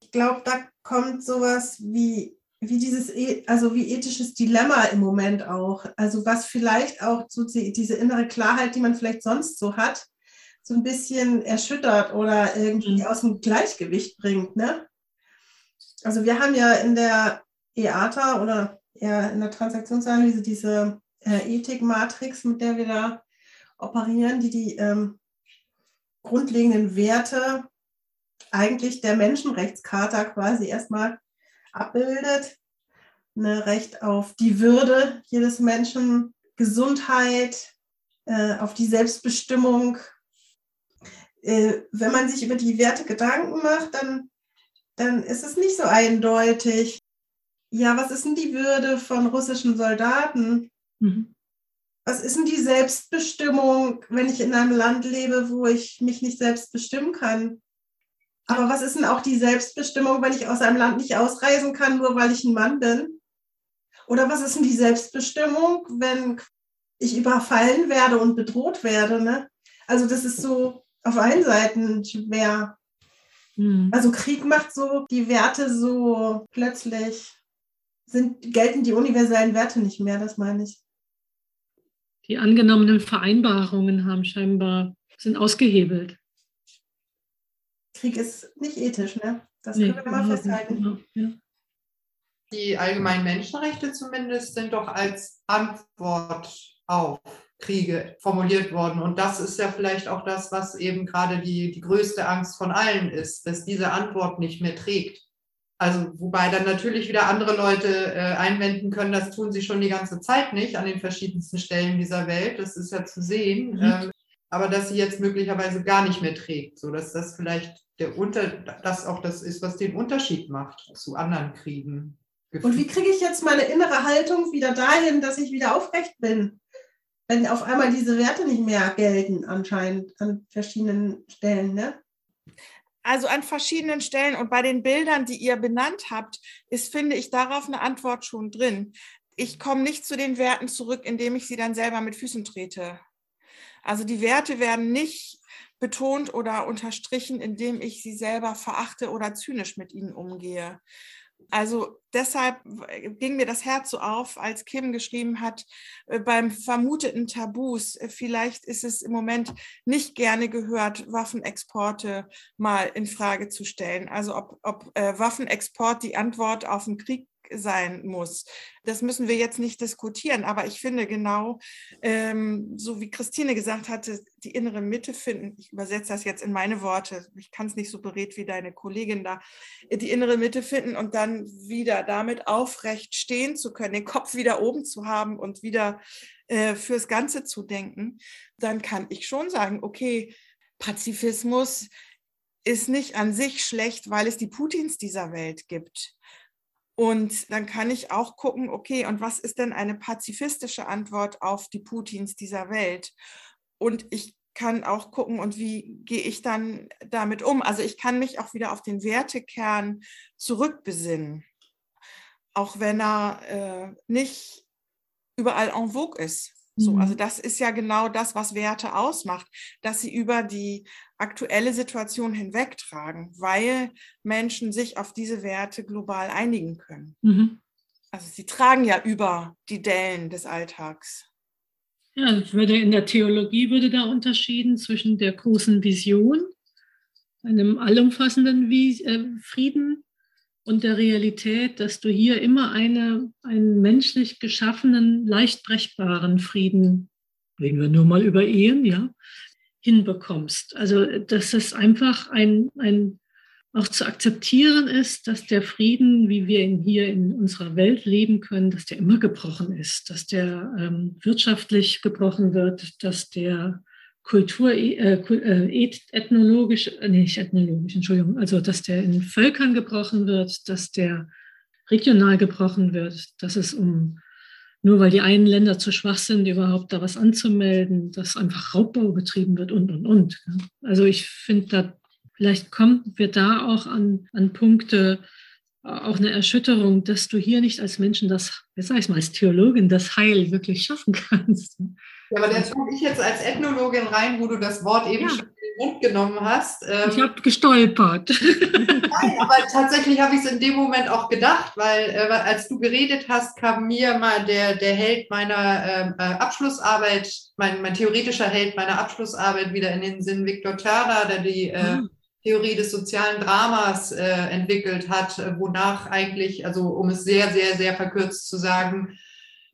Ich glaube, da kommt sowas wie, wie dieses, e, also wie ethisches Dilemma im Moment auch. Also was vielleicht auch so diese innere Klarheit, die man vielleicht sonst so hat, so ein bisschen erschüttert oder irgendwie mhm. aus dem Gleichgewicht bringt, ne? Also wir haben ja in der EATA oder eher in der Transaktionsanalyse diese äh, Ethikmatrix, mit der wir da operieren, die die ähm, grundlegenden Werte eigentlich der Menschenrechtscharta quasi erstmal abbildet. Ne, Recht auf die Würde jedes Menschen, Gesundheit, äh, auf die Selbstbestimmung. Äh, wenn man sich über die Werte Gedanken macht, dann, dann ist es nicht so eindeutig. Ja, was ist denn die Würde von russischen Soldaten? Mhm. Was ist denn die Selbstbestimmung, wenn ich in einem Land lebe, wo ich mich nicht selbst bestimmen kann? Aber was ist denn auch die Selbstbestimmung, wenn ich aus einem Land nicht ausreisen kann, nur weil ich ein Mann bin? Oder was ist denn die Selbstbestimmung, wenn ich überfallen werde und bedroht werde? Ne? Also das ist so auf allen Seiten schwer. Hm. Also Krieg macht so die Werte so plötzlich sind, gelten die universellen Werte nicht mehr, das meine ich. Die angenommenen Vereinbarungen haben scheinbar, sind ausgehebelt. Krieg ist nicht ethisch, ne? Das nee, können wir mal festhalten. Ja. Die allgemeinen Menschenrechte zumindest sind doch als Antwort auf Kriege formuliert worden. Und das ist ja vielleicht auch das, was eben gerade die, die größte Angst von allen ist, dass diese Antwort nicht mehr trägt. Also wobei dann natürlich wieder andere Leute äh, einwenden können, das tun sie schon die ganze Zeit nicht an den verschiedensten Stellen dieser Welt. Das ist ja zu sehen. Mhm. Ähm, aber dass sie jetzt möglicherweise gar nicht mehr trägt, so dass das vielleicht der Unter, das auch das ist, was den Unterschied macht zu anderen Kriegen. Und wie kriege ich jetzt meine innere Haltung wieder dahin, dass ich wieder aufrecht bin? Wenn auf einmal diese Werte nicht mehr gelten, anscheinend an verschiedenen Stellen, ne? Also an verschiedenen Stellen und bei den Bildern, die ihr benannt habt, ist, finde ich, darauf eine Antwort schon drin. Ich komme nicht zu den Werten zurück, indem ich sie dann selber mit Füßen trete. Also die Werte werden nicht betont oder unterstrichen, indem ich sie selber verachte oder zynisch mit ihnen umgehe. Also deshalb ging mir das Herz so auf, als Kim geschrieben hat, äh, beim vermuteten Tabus, äh, vielleicht ist es im Moment nicht gerne gehört, Waffenexporte mal in Frage zu stellen. Also ob, ob äh, Waffenexport die Antwort auf den Krieg sein muss. Das müssen wir jetzt nicht diskutieren, aber ich finde genau, ähm, so wie Christine gesagt hatte, die innere Mitte finden, ich übersetze das jetzt in meine Worte, ich kann es nicht so berät wie deine Kollegin da, die innere Mitte finden und dann wieder damit aufrecht stehen zu können, den Kopf wieder oben zu haben und wieder äh, fürs Ganze zu denken, dann kann ich schon sagen, okay, Pazifismus ist nicht an sich schlecht, weil es die Putins dieser Welt gibt. Und dann kann ich auch gucken, okay, und was ist denn eine pazifistische Antwort auf die Putins dieser Welt? Und ich kann auch gucken, und wie gehe ich dann damit um? Also ich kann mich auch wieder auf den Wertekern zurückbesinnen, auch wenn er äh, nicht überall en vogue ist. So, also mhm. das ist ja genau das, was Werte ausmacht, dass sie über die aktuelle Situation hinwegtragen, weil Menschen sich auf diese Werte global einigen können. Mhm. Also sie tragen ja über die Dellen des Alltags. Ja, würde in der Theologie würde da unterschieden zwischen der großen Vision, einem allumfassenden äh, Frieden und der Realität, dass du hier immer eine, einen menschlich geschaffenen, leicht brechbaren Frieden, reden wir nur mal über Ehen, ja, hinbekommst. Also, dass es einfach ein, ein auch zu akzeptieren ist, dass der Frieden, wie wir ihn hier in unserer Welt leben können, dass der immer gebrochen ist, dass der ähm, wirtschaftlich gebrochen wird, dass der Kultur, äh, äh ethnologisch, äh, nicht ethnologisch, Entschuldigung, also dass der in Völkern gebrochen wird, dass der regional gebrochen wird, dass es um, nur weil die einen Länder zu schwach sind, überhaupt da was anzumelden, dass einfach Raubbau betrieben wird und, und, und. Also ich finde, da vielleicht kommen wir da auch an, an Punkte, auch eine Erschütterung, dass du hier nicht als Menschen das, wie sag ich mal, als Theologin das Heil wirklich schaffen kannst. Ja, aber da komme ich jetzt als Ethnologin rein, wo du das Wort eben ja. schon in den Mund genommen hast. Ähm, ich habe gestolpert. Nein, aber tatsächlich habe ich es in dem Moment auch gedacht, weil äh, als du geredet hast, kam mir mal der, der Held meiner ähm, äh, Abschlussarbeit, mein, mein theoretischer Held meiner Abschlussarbeit wieder in den Sinn, Viktor Tara, der die äh, mhm. Theorie des sozialen Dramas äh, entwickelt hat, äh, wonach eigentlich, also um es sehr, sehr, sehr verkürzt zu sagen,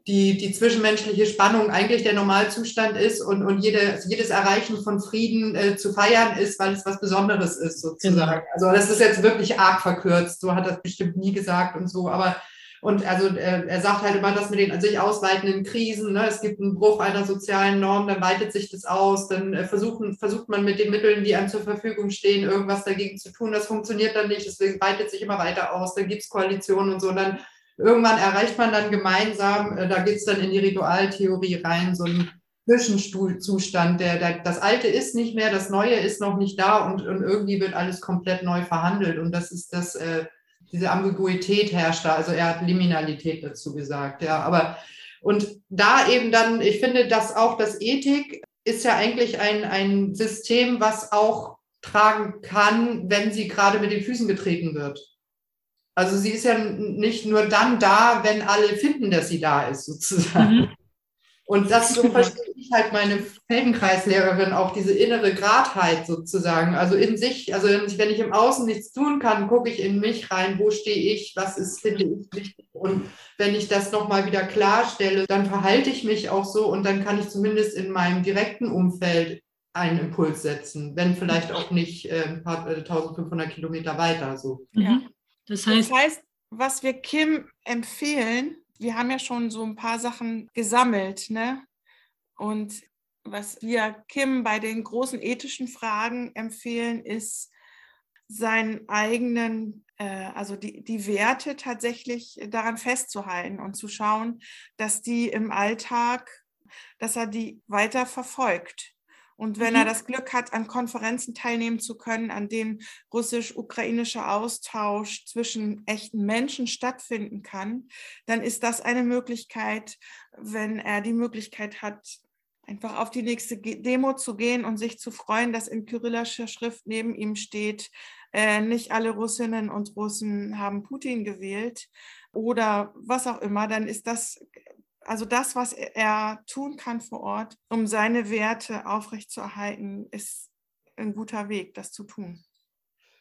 die, die zwischenmenschliche Spannung eigentlich der Normalzustand ist und, und jede, jedes Erreichen von Frieden äh, zu feiern ist, weil es was Besonderes ist, sozusagen. Genau. Also das ist jetzt wirklich arg verkürzt, so hat er bestimmt nie gesagt und so, aber und also äh, er sagt halt immer das mit den sich ausweitenden Krisen, ne? es gibt einen Bruch einer sozialen Norm, dann weitet sich das aus, dann äh, versuchen, versucht man mit den Mitteln, die einem zur Verfügung stehen, irgendwas dagegen zu tun. Das funktioniert dann nicht, deswegen weitet sich immer weiter aus, dann gibt es Koalitionen und so. Und dann irgendwann erreicht man dann gemeinsam, äh, da geht es dann in die Ritualtheorie rein, so ein Zwischenzustand, der, der, das Alte ist nicht mehr, das Neue ist noch nicht da und, und irgendwie wird alles komplett neu verhandelt. Und das ist das, äh, diese Ambiguität herrscht da. Also er hat Liminalität dazu gesagt, ja. Aber und da eben dann, ich finde, dass auch das Ethik ist ja eigentlich ein, ein System, was auch tragen kann, wenn sie gerade mit den Füßen getreten wird. Also sie ist ja nicht nur dann da, wenn alle finden, dass sie da ist, sozusagen. Mhm. Und das so verstehe ich halt meine Feldenkreislehrerin auch, diese innere Gradheit sozusagen. Also in sich, also wenn ich im Außen nichts tun kann, gucke ich in mich rein, wo stehe ich, was ist, finde ich wichtig. Und wenn ich das nochmal wieder klarstelle, dann verhalte ich mich auch so und dann kann ich zumindest in meinem direkten Umfeld einen Impuls setzen, wenn vielleicht auch nicht äh, ein paar, äh, 1500 Kilometer weiter so. Ja. Das heißt, das heißt, was wir Kim empfehlen, wir haben ja schon so ein paar Sachen gesammelt, ne? Und was wir Kim bei den großen ethischen Fragen empfehlen, ist, seinen eigenen äh, also die, die Werte tatsächlich daran festzuhalten und zu schauen, dass die im Alltag, dass er die weiter verfolgt. Und wenn mhm. er das Glück hat, an Konferenzen teilnehmen zu können, an denen russisch-ukrainischer Austausch zwischen echten Menschen stattfinden kann, dann ist das eine Möglichkeit, wenn er die Möglichkeit hat, einfach auf die nächste Demo zu gehen und sich zu freuen, dass in kyrillischer Schrift neben ihm steht, äh, nicht alle Russinnen und Russen haben Putin gewählt oder was auch immer, dann ist das also das, was er tun kann vor Ort, um seine Werte aufrechtzuerhalten, ist ein guter Weg, das zu tun.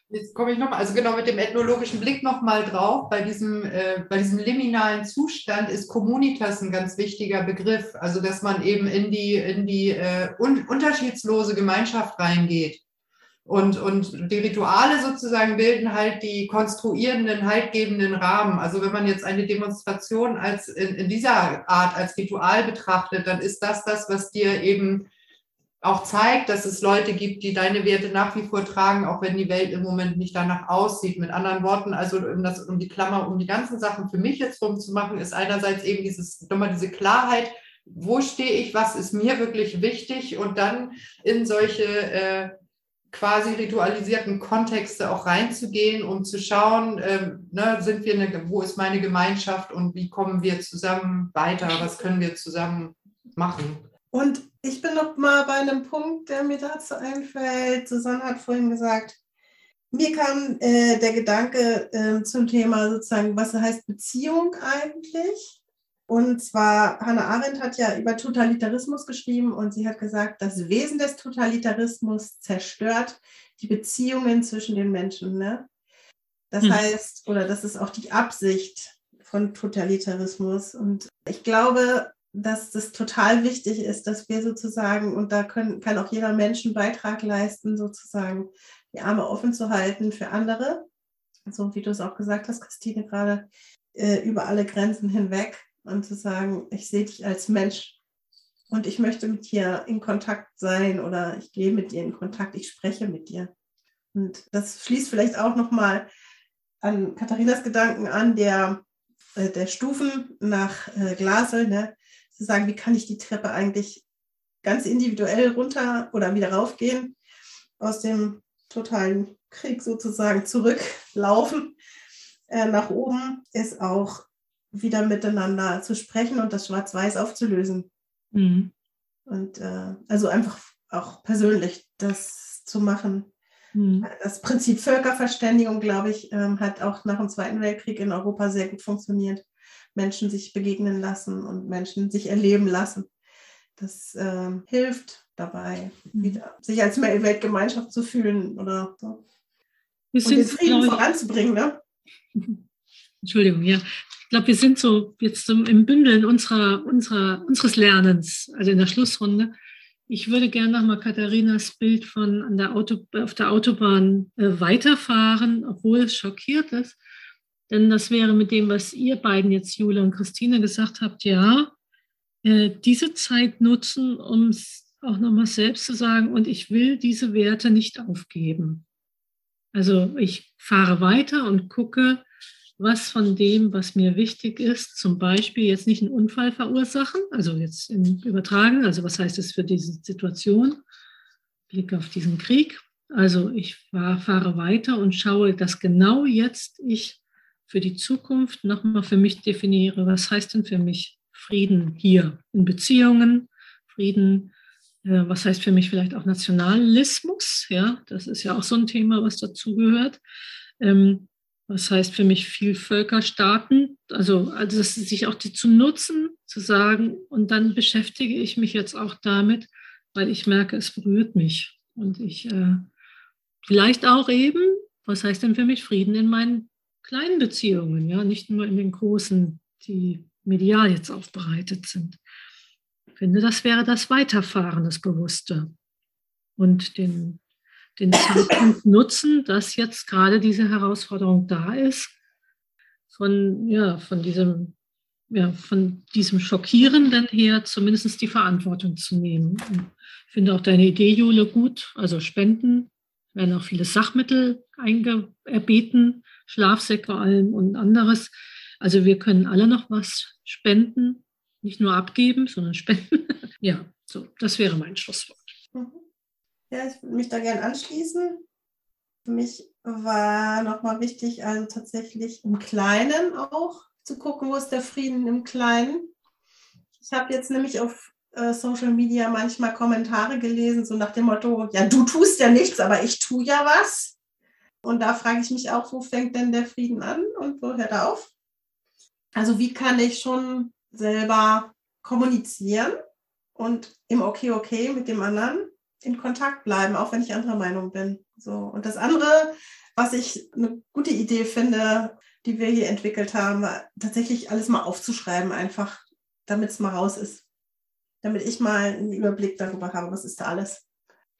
Jetzt komme ich nochmal, also genau mit dem ethnologischen Blick nochmal drauf. Bei diesem, äh, bei diesem liminalen Zustand ist Communitas ein ganz wichtiger Begriff. Also, dass man eben in die, in die äh, un unterschiedslose Gemeinschaft reingeht. Und, und die Rituale sozusagen bilden halt die konstruierenden, haltgebenden Rahmen. Also wenn man jetzt eine Demonstration als in, in dieser Art als Ritual betrachtet, dann ist das das, was dir eben auch zeigt, dass es Leute gibt, die deine Werte nach wie vor tragen, auch wenn die Welt im Moment nicht danach aussieht. Mit anderen Worten, also um, das, um die Klammer, um die ganzen Sachen für mich jetzt rumzumachen, ist einerseits eben dieses, nochmal diese Klarheit, wo stehe ich, was ist mir wirklich wichtig und dann in solche äh, quasi ritualisierten Kontexte auch reinzugehen, um zu schauen, ähm, ne, sind wir eine, wo ist meine Gemeinschaft und wie kommen wir zusammen weiter, was können wir zusammen machen. Und ich bin noch mal bei einem Punkt, der mir dazu einfällt. Susanne hat vorhin gesagt, mir kam äh, der Gedanke äh, zum Thema sozusagen, was heißt Beziehung eigentlich? Und zwar, Hannah Arendt hat ja über Totalitarismus geschrieben und sie hat gesagt, das Wesen des Totalitarismus zerstört die Beziehungen zwischen den Menschen. Ne? Das hm. heißt, oder das ist auch die Absicht von Totalitarismus. Und ich glaube, dass das total wichtig ist, dass wir sozusagen, und da können, kann auch jeder Mensch einen Beitrag leisten, sozusagen die Arme offen zu halten für andere. So wie du es auch gesagt hast, Christine, gerade äh, über alle Grenzen hinweg und zu sagen, ich sehe dich als Mensch und ich möchte mit dir in Kontakt sein oder ich gehe mit dir in Kontakt, ich spreche mit dir. Und das schließt vielleicht auch nochmal an Katharinas Gedanken an, der, äh, der Stufen nach äh, Glasel, ne? zu sagen, wie kann ich die Treppe eigentlich ganz individuell runter oder wieder raufgehen, aus dem totalen Krieg sozusagen zurücklaufen äh, nach oben, ist auch wieder miteinander zu sprechen und das Schwarz-Weiß aufzulösen. Mhm. Und äh, also einfach auch persönlich das zu machen. Mhm. Das Prinzip Völkerverständigung, glaube ich, ähm, hat auch nach dem Zweiten Weltkrieg in Europa sehr gut funktioniert. Menschen sich begegnen lassen und Menschen sich erleben lassen. Das äh, hilft dabei, mhm. wieder sich als Weltgemeinschaft zu fühlen oder so. Wir und den Frieden voranzubringen. Ne? Entschuldigung, ja. Ich glaube, wir sind so jetzt im Bündeln unserer, unserer, unseres Lernens, also in der Schlussrunde. Ich würde gerne nochmal Katharinas Bild von an der Auto, auf der Autobahn äh, weiterfahren, obwohl es schockiert ist. Denn das wäre mit dem, was ihr beiden jetzt, Jule und Christine, gesagt habt, ja, äh, diese Zeit nutzen, um auch nochmal selbst zu sagen, und ich will diese Werte nicht aufgeben. Also ich fahre weiter und gucke, was von dem, was mir wichtig ist, zum Beispiel jetzt nicht einen Unfall verursachen, also jetzt im Übertragen, also was heißt es für diese Situation, Blick auf diesen Krieg. Also ich fahre weiter und schaue, dass genau jetzt ich für die Zukunft nochmal für mich definiere, was heißt denn für mich Frieden hier in Beziehungen, Frieden, äh, was heißt für mich vielleicht auch Nationalismus, ja, das ist ja auch so ein Thema, was dazugehört. Ähm, was heißt für mich viel Völkerstaaten? Also, also das sich auch die zu nutzen, zu sagen, und dann beschäftige ich mich jetzt auch damit, weil ich merke, es berührt mich. Und ich äh, vielleicht auch eben, was heißt denn für mich Frieden in meinen kleinen Beziehungen, ja, nicht nur in den großen, die medial jetzt aufbereitet sind. Ich finde, das wäre das Weiterfahren, das Bewusste. Und den den Zeitpunkt nutzen, dass jetzt gerade diese Herausforderung da ist, von, ja, von diesem, ja, von diesem Schockierenden her zumindest die Verantwortung zu nehmen. ich finde auch deine Idee, Jule, gut. Also Spenden werden auch viele Sachmittel erbeten Schlafsäcke allem und anderes. Also wir können alle noch was spenden, nicht nur abgeben, sondern spenden. ja, so, das wäre mein Schlusswort. Mhm. Ja, ich würde mich da gerne anschließen. Für mich war nochmal wichtig, also tatsächlich im Kleinen auch zu gucken, wo ist der Frieden im Kleinen. Ich habe jetzt nämlich auf äh, Social Media manchmal Kommentare gelesen, so nach dem Motto, ja, du tust ja nichts, aber ich tue ja was. Und da frage ich mich auch, wo fängt denn der Frieden an und wo hört er auf? Also wie kann ich schon selber kommunizieren und im Okay, okay mit dem anderen in Kontakt bleiben, auch wenn ich anderer Meinung bin. So. Und das andere, was ich eine gute Idee finde, die wir hier entwickelt haben, tatsächlich alles mal aufzuschreiben, einfach, damit es mal raus ist damit ich mal einen Überblick darüber habe, was ist da alles.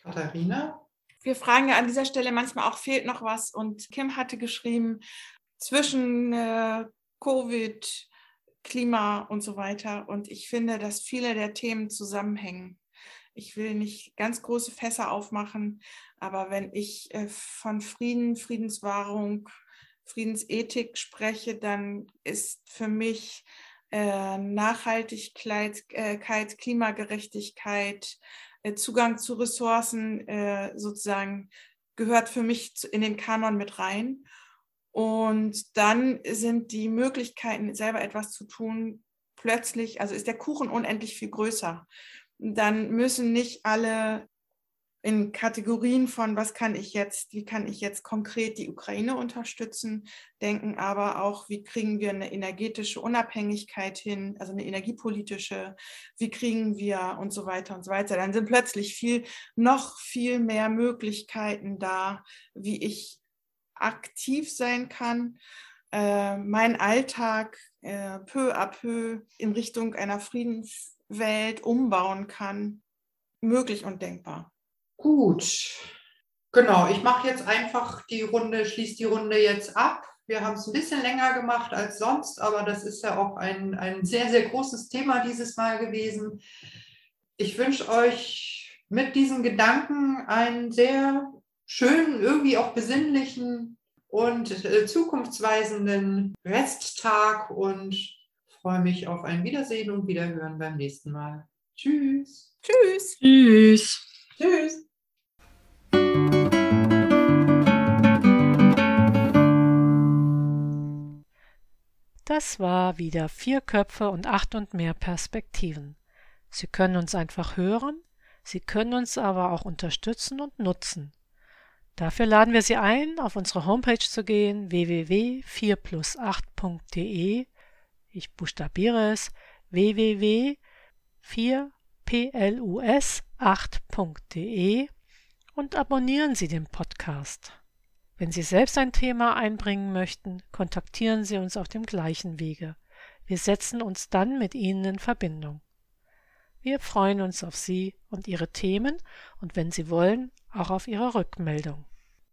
Katharina? Wir fragen ja an dieser Stelle manchmal auch, fehlt noch was? Und Kim hatte geschrieben, zwischen äh, Covid, Klima und so weiter. Und ich finde, dass viele der Themen zusammenhängen. Ich will nicht ganz große Fässer aufmachen, aber wenn ich äh, von Frieden, Friedenswahrung, Friedensethik spreche, dann ist für mich äh, Nachhaltigkeit, äh, Klimagerechtigkeit, Zugang zu Ressourcen sozusagen gehört für mich in den Kanon mit rein. Und dann sind die Möglichkeiten, selber etwas zu tun, plötzlich, also ist der Kuchen unendlich viel größer. Dann müssen nicht alle in Kategorien von, was kann ich jetzt, wie kann ich jetzt konkret die Ukraine unterstützen, denken aber auch, wie kriegen wir eine energetische Unabhängigkeit hin, also eine energiepolitische, wie kriegen wir und so weiter und so weiter. Dann sind plötzlich viel, noch viel mehr Möglichkeiten da, wie ich aktiv sein kann, äh, meinen Alltag äh, peu à peu in Richtung einer Friedenswelt umbauen kann, möglich und denkbar. Gut. Genau, ich mache jetzt einfach die Runde, schließe die Runde jetzt ab. Wir haben es ein bisschen länger gemacht als sonst, aber das ist ja auch ein, ein sehr, sehr großes Thema dieses Mal gewesen. Ich wünsche euch mit diesen Gedanken einen sehr schönen, irgendwie auch besinnlichen und äh, zukunftsweisenden Resttag und freue mich auf ein Wiedersehen und Wiederhören beim nächsten Mal. Tschüss. Tschüss. Tschüss. Tschüss. Das war wieder vier Köpfe und acht und mehr Perspektiven. Sie können uns einfach hören, Sie können uns aber auch unterstützen und nutzen. Dafür laden wir Sie ein, auf unsere Homepage zu gehen www.4plus8.de. Ich buchstabiere es www.4plus8.de und abonnieren Sie den Podcast. Wenn Sie selbst ein Thema einbringen möchten, kontaktieren Sie uns auf dem gleichen Wege. Wir setzen uns dann mit Ihnen in Verbindung. Wir freuen uns auf Sie und Ihre Themen und wenn Sie wollen, auch auf Ihre Rückmeldung.